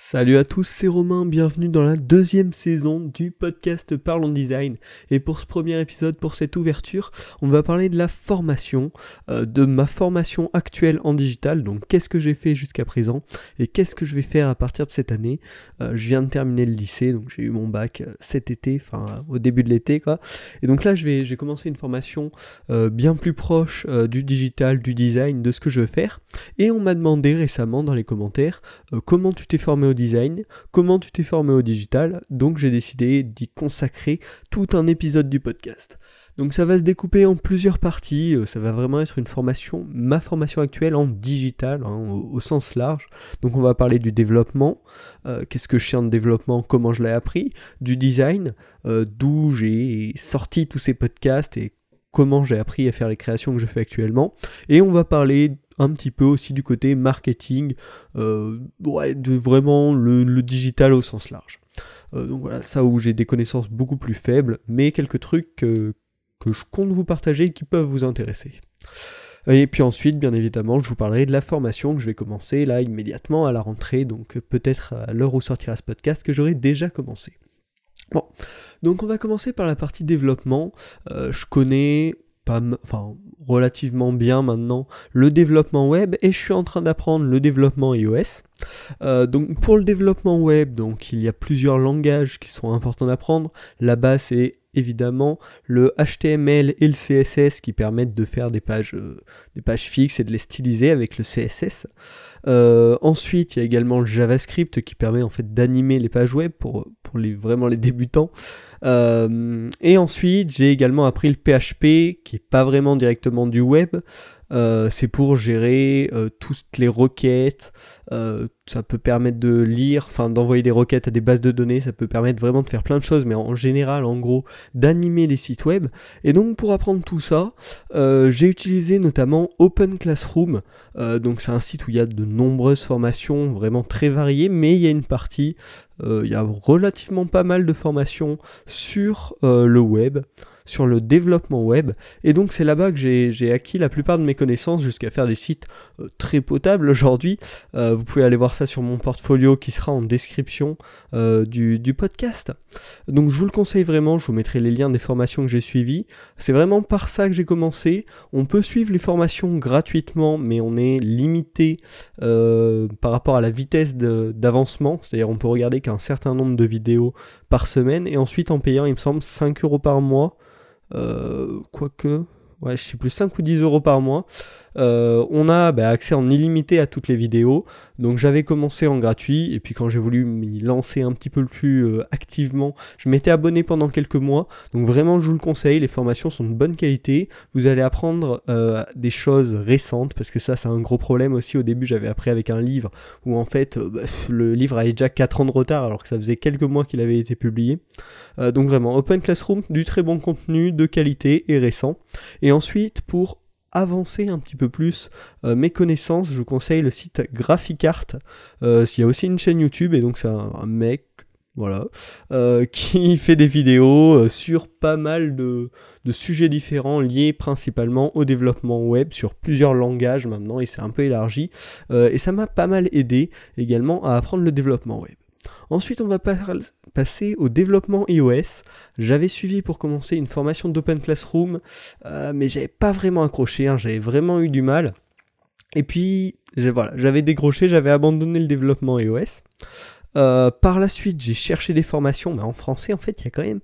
Salut à tous, c'est Romain, bienvenue dans la deuxième saison du podcast Parlons Design. Et pour ce premier épisode, pour cette ouverture, on va parler de la formation, euh, de ma formation actuelle en digital, donc qu'est-ce que j'ai fait jusqu'à présent et qu'est-ce que je vais faire à partir de cette année? Euh, je viens de terminer le lycée, donc j'ai eu mon bac euh, cet été, enfin au début de l'été quoi. Et donc là, je vais, j'ai commencé une formation bien plus proche du digital, du design, de ce que je veux faire. Et on m'a demandé récemment dans les commentaires comment tu t'es formé design, comment tu t'es formé au digital, donc j'ai décidé d'y consacrer tout un épisode du podcast. Donc ça va se découper en plusieurs parties, euh, ça va vraiment être une formation, ma formation actuelle en digital, hein, au, sens large. Donc on va parler du développement, euh, qu'est-ce que je sais en développement, comment je l'ai appris, du design, euh, d'où j'ai sorti tous ces podcasts et comment j'ai appris à faire les créations que je fais actuellement. Et on va parler un petit peu aussi du côté marketing, euh, ouais, de vraiment le, digital au sens large. Euh, donc voilà, ça où j'ai des connaissances beaucoup plus faibles, mais quelques trucs que, je compte vous partager qui peuvent vous intéresser. Et puis ensuite, bien évidemment, je vous parlerai de la formation que je vais commencer là immédiatement à la rentrée, donc peut-être à l'heure où sortira ce podcast que j'aurai déjà commencé. Bon, donc on va commencer par la partie développement. Euh, je connais enfin relativement bien maintenant le développement web et je suis en train d'apprendre le développement iOS. Euh, donc pour le développement web, donc il y a plusieurs langages qui sont importants d'apprendre. La base c'est évidemment le HTML et le CSS qui permettent de faire des pages, euh, des pages fixes et de les styliser avec le CSS. Euh, ensuite, il y a également le JavaScript qui permet en fait d'animer les pages web pour, les, vraiment les débutants. Euh, et ensuite, j'ai également appris le PHP qui est pas vraiment directement du web. Euh, c'est pour gérer euh, toutes les requêtes. Euh, ça peut permettre de lire, enfin d'envoyer des requêtes à des bases de données. Ça peut permettre vraiment de faire plein de choses, mais en général, en gros, d'animer les sites web. Et donc pour apprendre tout ça, j'ai utilisé notamment Open Classroom. donc c'est un site où il y a de nombreuses formations vraiment très variées, mais il y a une partie il y a relativement pas mal de formations sur le web sur le développement web. Et donc c'est là-bas que j'ai acquis la plupart de mes connaissances jusqu'à faire des sites euh, très potables aujourd'hui. Euh, vous pouvez aller voir ça sur mon portfolio qui sera en description euh, du, podcast. Donc je vous le conseille vraiment, je vous mettrai les liens des formations que j'ai suivies. C'est vraiment par ça que j'ai commencé. On peut suivre les formations gratuitement, mais on est limité par rapport à la vitesse d'avancement. C'est-à-dire on peut regarder qu'un certain nombre de vidéos par semaine et ensuite en payant il me semble 5 euros par mois quoique, ouais, je sais plus, 5 ou 10 euros par mois. Euh, on a bah, accès en illimité à toutes les vidéos. Donc j'avais commencé en gratuit et puis quand j'ai voulu m'y lancer un petit peu plus euh, activement, je m'étais abonné pendant quelques mois. Donc vraiment je vous le conseille, les formations sont de bonne qualité. Vous allez apprendre euh, des choses récentes parce que ça c'est un gros problème aussi. Au début j'avais appris avec un livre où en fait bah, le livre avait déjà 4 ans de retard alors que ça faisait quelques mois qu'il avait été publié. donc vraiment Open Classroom, du très bon contenu, de qualité et récent. Et ensuite pour avancer un petit peu plus euh, mes connaissances, je vous conseille le site Graphicart. Euh, il y a aussi une chaîne YouTube et donc c'est un, mec voilà, euh, qui fait des vidéos sur pas mal de, de, sujets différents liés principalement au développement web sur plusieurs langages maintenant et c'est un peu élargi et ça m'a pas mal aidé également à apprendre le développement web. Ensuite, on va passer au développement iOS. J'avais suivi pour commencer une formation d'Open Classroom, euh, mais j'avais pas vraiment accroché, hein. j'avais vraiment eu du mal. Et puis, voilà, j'avais décroché, j'avais abandonné le développement iOS. Euh, par la suite, j'ai cherché des formations, mais en français, en fait, il y a quand même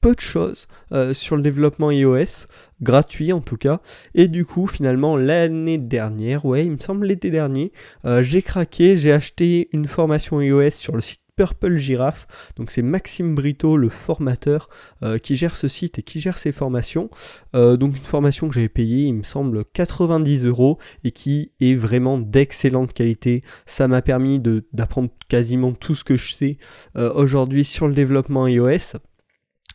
peu de choses euh, sur le développement iOS, gratuit en tout cas. Et du coup, finalement, l'année dernière, ouais, il me semble l'été dernier, j'ai craqué, j'ai acheté une formation iOS sur le site Purple Giraffe. Donc c'est Maxime Brito, le formateur, euh, qui gère ce site et qui gère ses formations. Euh, donc une formation que j'avais payée, il me semble, 90 euros et qui est vraiment d'excellente qualité. Ça m'a permis d'apprendre quasiment tout ce que je sais euh, aujourd'hui sur le développement iOS.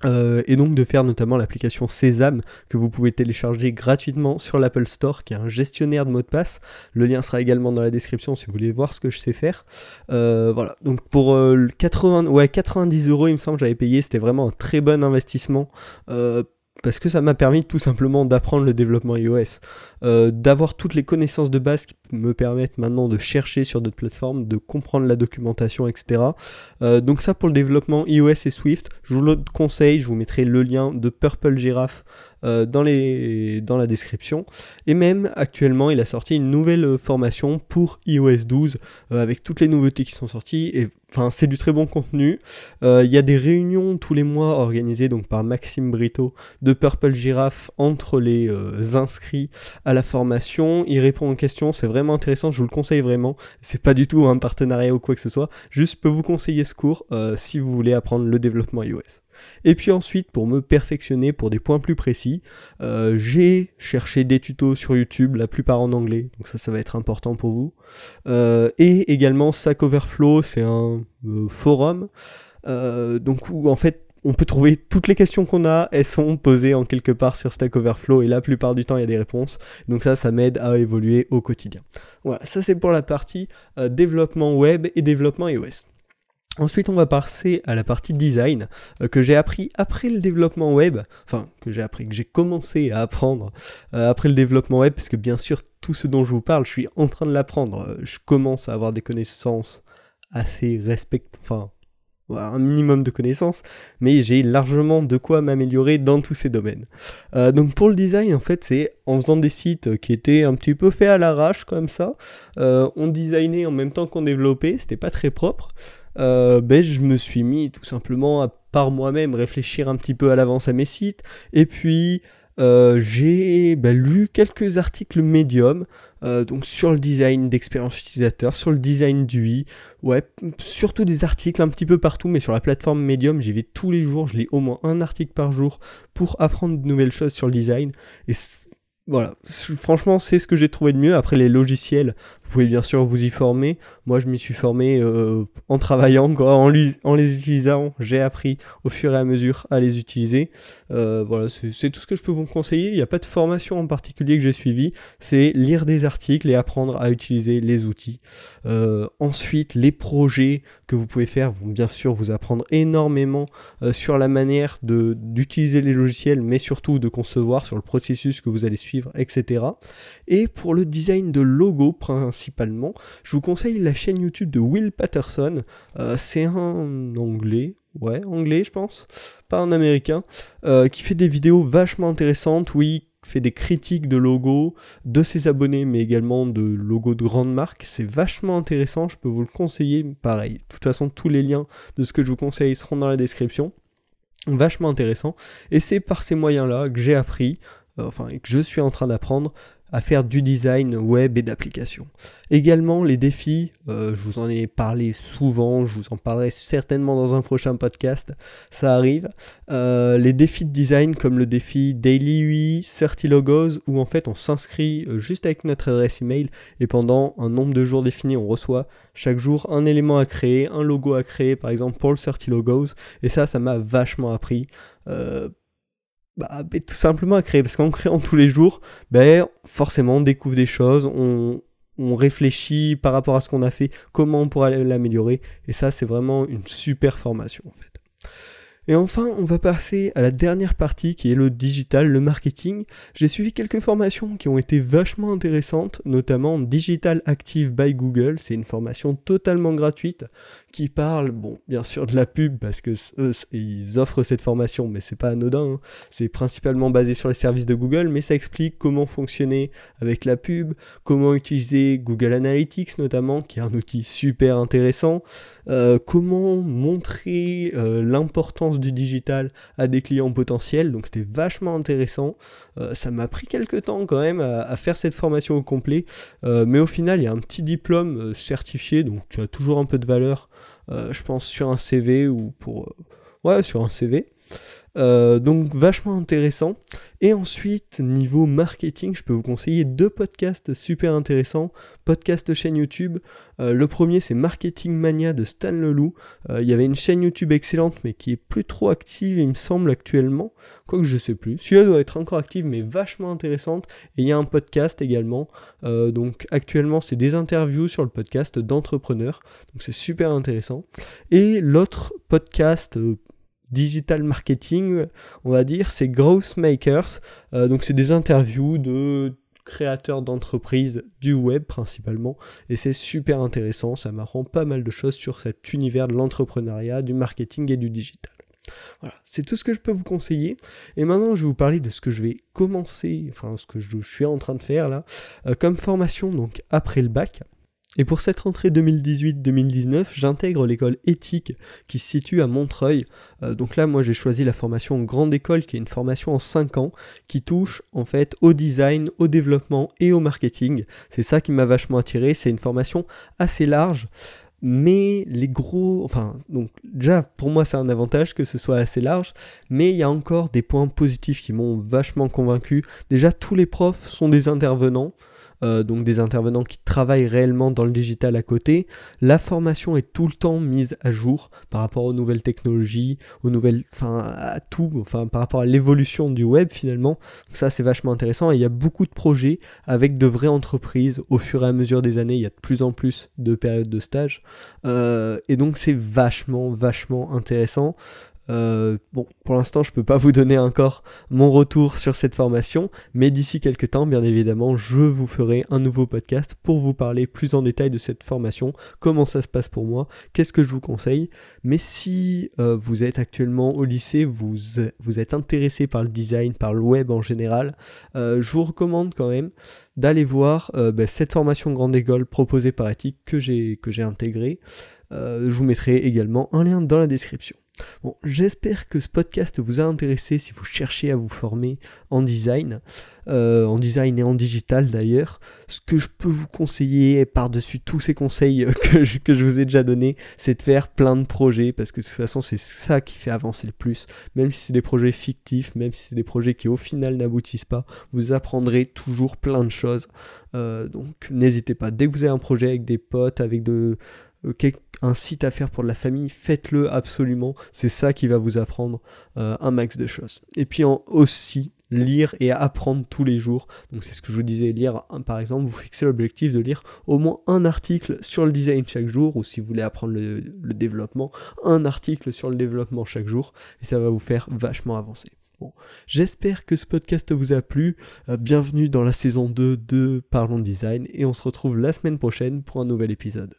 Euh, et donc de faire notamment l'application Sésame que vous pouvez télécharger gratuitement sur l'Apple Store qui est un gestionnaire de mots de passe. Le lien sera également dans la description si vous voulez voir ce que je sais faire. Euh, voilà, donc pour 80, euh, ouais, 90 euros il me semble j'avais payé, c'était vraiment un très bon investissement parce que ça m'a permis tout simplement d'apprendre le développement iOS, euh, d'avoir toutes les connaissances de base qui me permettent maintenant de chercher sur d'autres plateformes, de comprendre la documentation, etc. Euh, donc ça pour le développement iOS et Swift, je vous le conseille, je vous mettrai le lien de Purple Giraffe euh, dans, les, dans la description. Et même actuellement, il a sorti une nouvelle formation pour iOS 12 avec toutes les nouveautés qui sont sorties. Enfin, c'est du très bon contenu. Il y a des réunions tous les mois organisées donc par Maxime Brito de Purple Giraffe entre les inscrits à la formation. Il répond aux questions, c'est vraiment intéressant, je vous le conseille vraiment. C'est pas du tout un partenariat ou quoi que ce soit, juste je peux vous conseiller ce cours euh, si vous voulez apprendre le développement iOS. Et puis ensuite, pour me perfectionner pour des points plus précis, euh, j'ai cherché des tutos sur YouTube, la plupart en anglais, donc ça, ça va être important pour vous. Euh, et également Stack Overflow, c'est un forum, donc où en fait on peut trouver toutes les questions qu'on a, elles sont posées en quelque part sur Stack Overflow et la plupart du temps il y a des réponses. Donc ça, ça m'aide à évoluer au quotidien. Voilà, ça c'est pour la partie euh, développement web et développement iOS. Ensuite, on va passer à la partie design euh, que j'ai appris après le développement web, enfin que j'ai appris, que j'ai commencé à apprendre euh, après le développement web, parce que bien sûr tout ce dont je vous parle, je suis en train de l'apprendre. Je commence à avoir des connaissances assez respect, enfin un minimum de connaissances, mais j'ai largement de quoi m'améliorer dans tous ces domaines. Euh, donc pour le design, en fait, c'est en faisant des sites qui étaient un petit peu faits à l'arrache comme ça, euh, on designait en même temps qu'on développait, c'était pas très propre. Euh, ben, je me suis mis tout simplement à par moi-même réfléchir un petit peu à l'avance à mes sites, et puis euh, j'ai bah, lu quelques articles médium euh, donc sur le design d'expérience utilisateur, sur le design d'UI, ouais, surtout des articles un petit peu partout, mais sur la plateforme Medium, j'y vais tous les jours, je lis au moins un article par jour pour apprendre de nouvelles choses sur le design. Et voilà, franchement, c'est ce que j'ai trouvé de mieux. Après, les logiciels, vous pouvez bien sûr vous y former. Moi, je m'y suis formé euh, en travaillant, quoi, en, les utilisant. J'ai appris au fur et à mesure à les utiliser. Euh, voilà, c'est tout ce que je peux vous conseiller. Il n'y a pas de formation en particulier que j'ai suivi. C'est lire des articles et apprendre à utiliser les outils. Euh, ensuite, les projets que vous pouvez faire vont bien sûr vous apprendre énormément sur la manière d'utiliser les logiciels, mais surtout de concevoir sur le processus que vous allez suivre, etc. Et pour le design de logo, principalement, je vous conseille la chaîne YouTube de Will Patterson. Euh, c'est un anglais, ouais, anglais je pense, pas un américain, euh, qui fait des vidéos vachement intéressantes où il fait des critiques de logos de ses abonnés, mais également de logos de grandes marques. C'est vachement intéressant, je peux vous le conseiller. Pareil, de toute façon, tous les liens de ce que je vous conseille seront dans la description. Vachement intéressant. Et c'est par ces moyens-là que j'ai appris, enfin, que je suis en train d'apprendre à faire du design web et d'application. Également les défis, euh, je vous en ai parlé souvent, je vous en parlerai certainement dans un prochain podcast, ça arrive. Euh, les défis de design comme le défi Daily UI, 30 Logos, où en fait on s'inscrit euh, juste avec notre adresse email et pendant un nombre de jours défini on reçoit chaque jour un élément à créer, un logo à créer par exemple pour le 30 Logos, et ça ça m'a vachement appris bah, tout simplement à créer. Parce qu'en créant tous les jours, ben, forcément, on découvre des choses, on, on réfléchit par rapport à ce qu'on a fait, comment on pourrait l'améliorer. Et ça, c'est vraiment une super formation en fait. Et enfin, on va passer à la dernière partie qui est le digital, le marketing. J'ai suivi quelques formations qui ont été vachement intéressantes, notamment Digital Active by Google. C'est une formation totalement gratuite qui parle, bon, bien sûr de la pub parce que ils offrent cette formation, mais c'est pas anodin. Hein. C'est principalement basé sur les services de Google, mais ça explique comment fonctionner avec la pub, comment utiliser Google Analytics notamment, qui est un outil super intéressant. Euh, comment montrer euh, l'importance du digital à des clients potentiels. Donc c'était vachement intéressant. Euh, ça m'a pris quelques temps quand même à, faire cette formation au complet. mais au final, il y a un petit diplôme certifié, donc tu as toujours un peu de valeur, je pense, sur un CV ou pour... ouais, sur un CV. Euh, donc vachement intéressant. Et ensuite, niveau marketing, je peux vous conseiller deux podcasts super intéressants. Podcast chaîne YouTube. Euh, le premier, c'est Marketing Mania de Stan Leloup. Euh, il y avait une chaîne YouTube excellente, mais qui est plus trop active, il me semble, actuellement. Quoique je sais plus. Celui-là doit être encore active, mais vachement intéressante. Et il y a un podcast également. donc actuellement, c'est des interviews sur le podcast d'entrepreneurs. Donc c'est super intéressant. Et l'autre podcast digital marketing, on va dire, c'est Growth Makers. Euh, donc c'est des interviews de créateurs d'entreprises du web principalement et c'est super intéressant, ça m'apprend pas mal de choses sur cet univers de l'entrepreneuriat, du marketing et du digital. Voilà, c'est tout ce que je peux vous conseiller. Et maintenant, je vais vous parler de ce que je vais commencer, enfin ce que je, suis en train de faire là, euh, comme formation donc après le bac. Et pour cette rentrée 2018-2019, j'intègre l'école éthique qui se situe à Montreuil. Euh, donc là, moi, j'ai choisi la formation grande école, qui est une formation en 5 ans, qui touche en fait au design, au développement et au marketing. C'est ça qui m'a vachement attiré. C'est une formation assez large. Mais les gros, enfin, donc déjà pour moi c'est un avantage que ce soit assez large, mais il y a encore des points positifs qui m'ont vachement convaincu. Déjà tous les profs sont des intervenants, euh, donc des intervenants qui travaillent réellement dans le digital à côté. La formation est tout le temps mise à jour par rapport aux nouvelles technologies, aux nouvelles, enfin à tout, enfin par rapport à l'évolution du web finalement. ça c'est vachement intéressant et il y a beaucoup de projets avec de vraies entreprises. Au fur et à mesure des années, il y a de plus en plus de périodes de stage euh, et donc c'est vachement vachement intéressant. Euh, bon, pour l'instant, je peux pas vous donner encore mon retour sur cette formation, mais d'ici quelques temps, bien évidemment, je vous ferai un nouveau podcast pour vous parler plus en détail de cette formation, comment ça se passe pour moi, qu'est-ce que je vous conseille. Mais si euh, vous êtes actuellement au lycée, vous, êtes intéressé par le design, par le web en général, euh, je vous recommande quand même d'aller voir ben, cette formation grande école proposée par Ethic que j'ai intégrée. je vous mettrai également un lien dans la description. Bon, j'espère que ce podcast vous a intéressé si vous cherchez à vous former en design, euh, en design et en digital d'ailleurs. Ce que je peux vous conseiller par-dessus tous ces conseils que je, vous ai déjà donnés, c'est de faire plein de projets parce que de toute façon c'est ça qui fait avancer le plus. Même si c'est des projets fictifs, même si c'est des projets qui au final n'aboutissent pas, vous apprendrez toujours plein de choses. Euh, donc n'hésitez pas, dès que vous avez un projet avec des potes, avec de un site à faire pour de la famille, faites-le absolument. C'est ça qui va vous apprendre euh, un max de choses. Et puis aussi, lire et apprendre tous les jours. Donc c'est ce que je vous disais, lire par exemple, vous fixez l'objectif de lire au moins un article sur le design chaque jour, ou si vous voulez apprendre le, développement, un article sur le développement chaque jour, et ça va vous faire vachement avancer. Bon, j'espère que ce podcast vous a plu. Euh, bienvenue dans la saison 2 de Parlons Design et on se retrouve la semaine prochaine pour un nouvel épisode.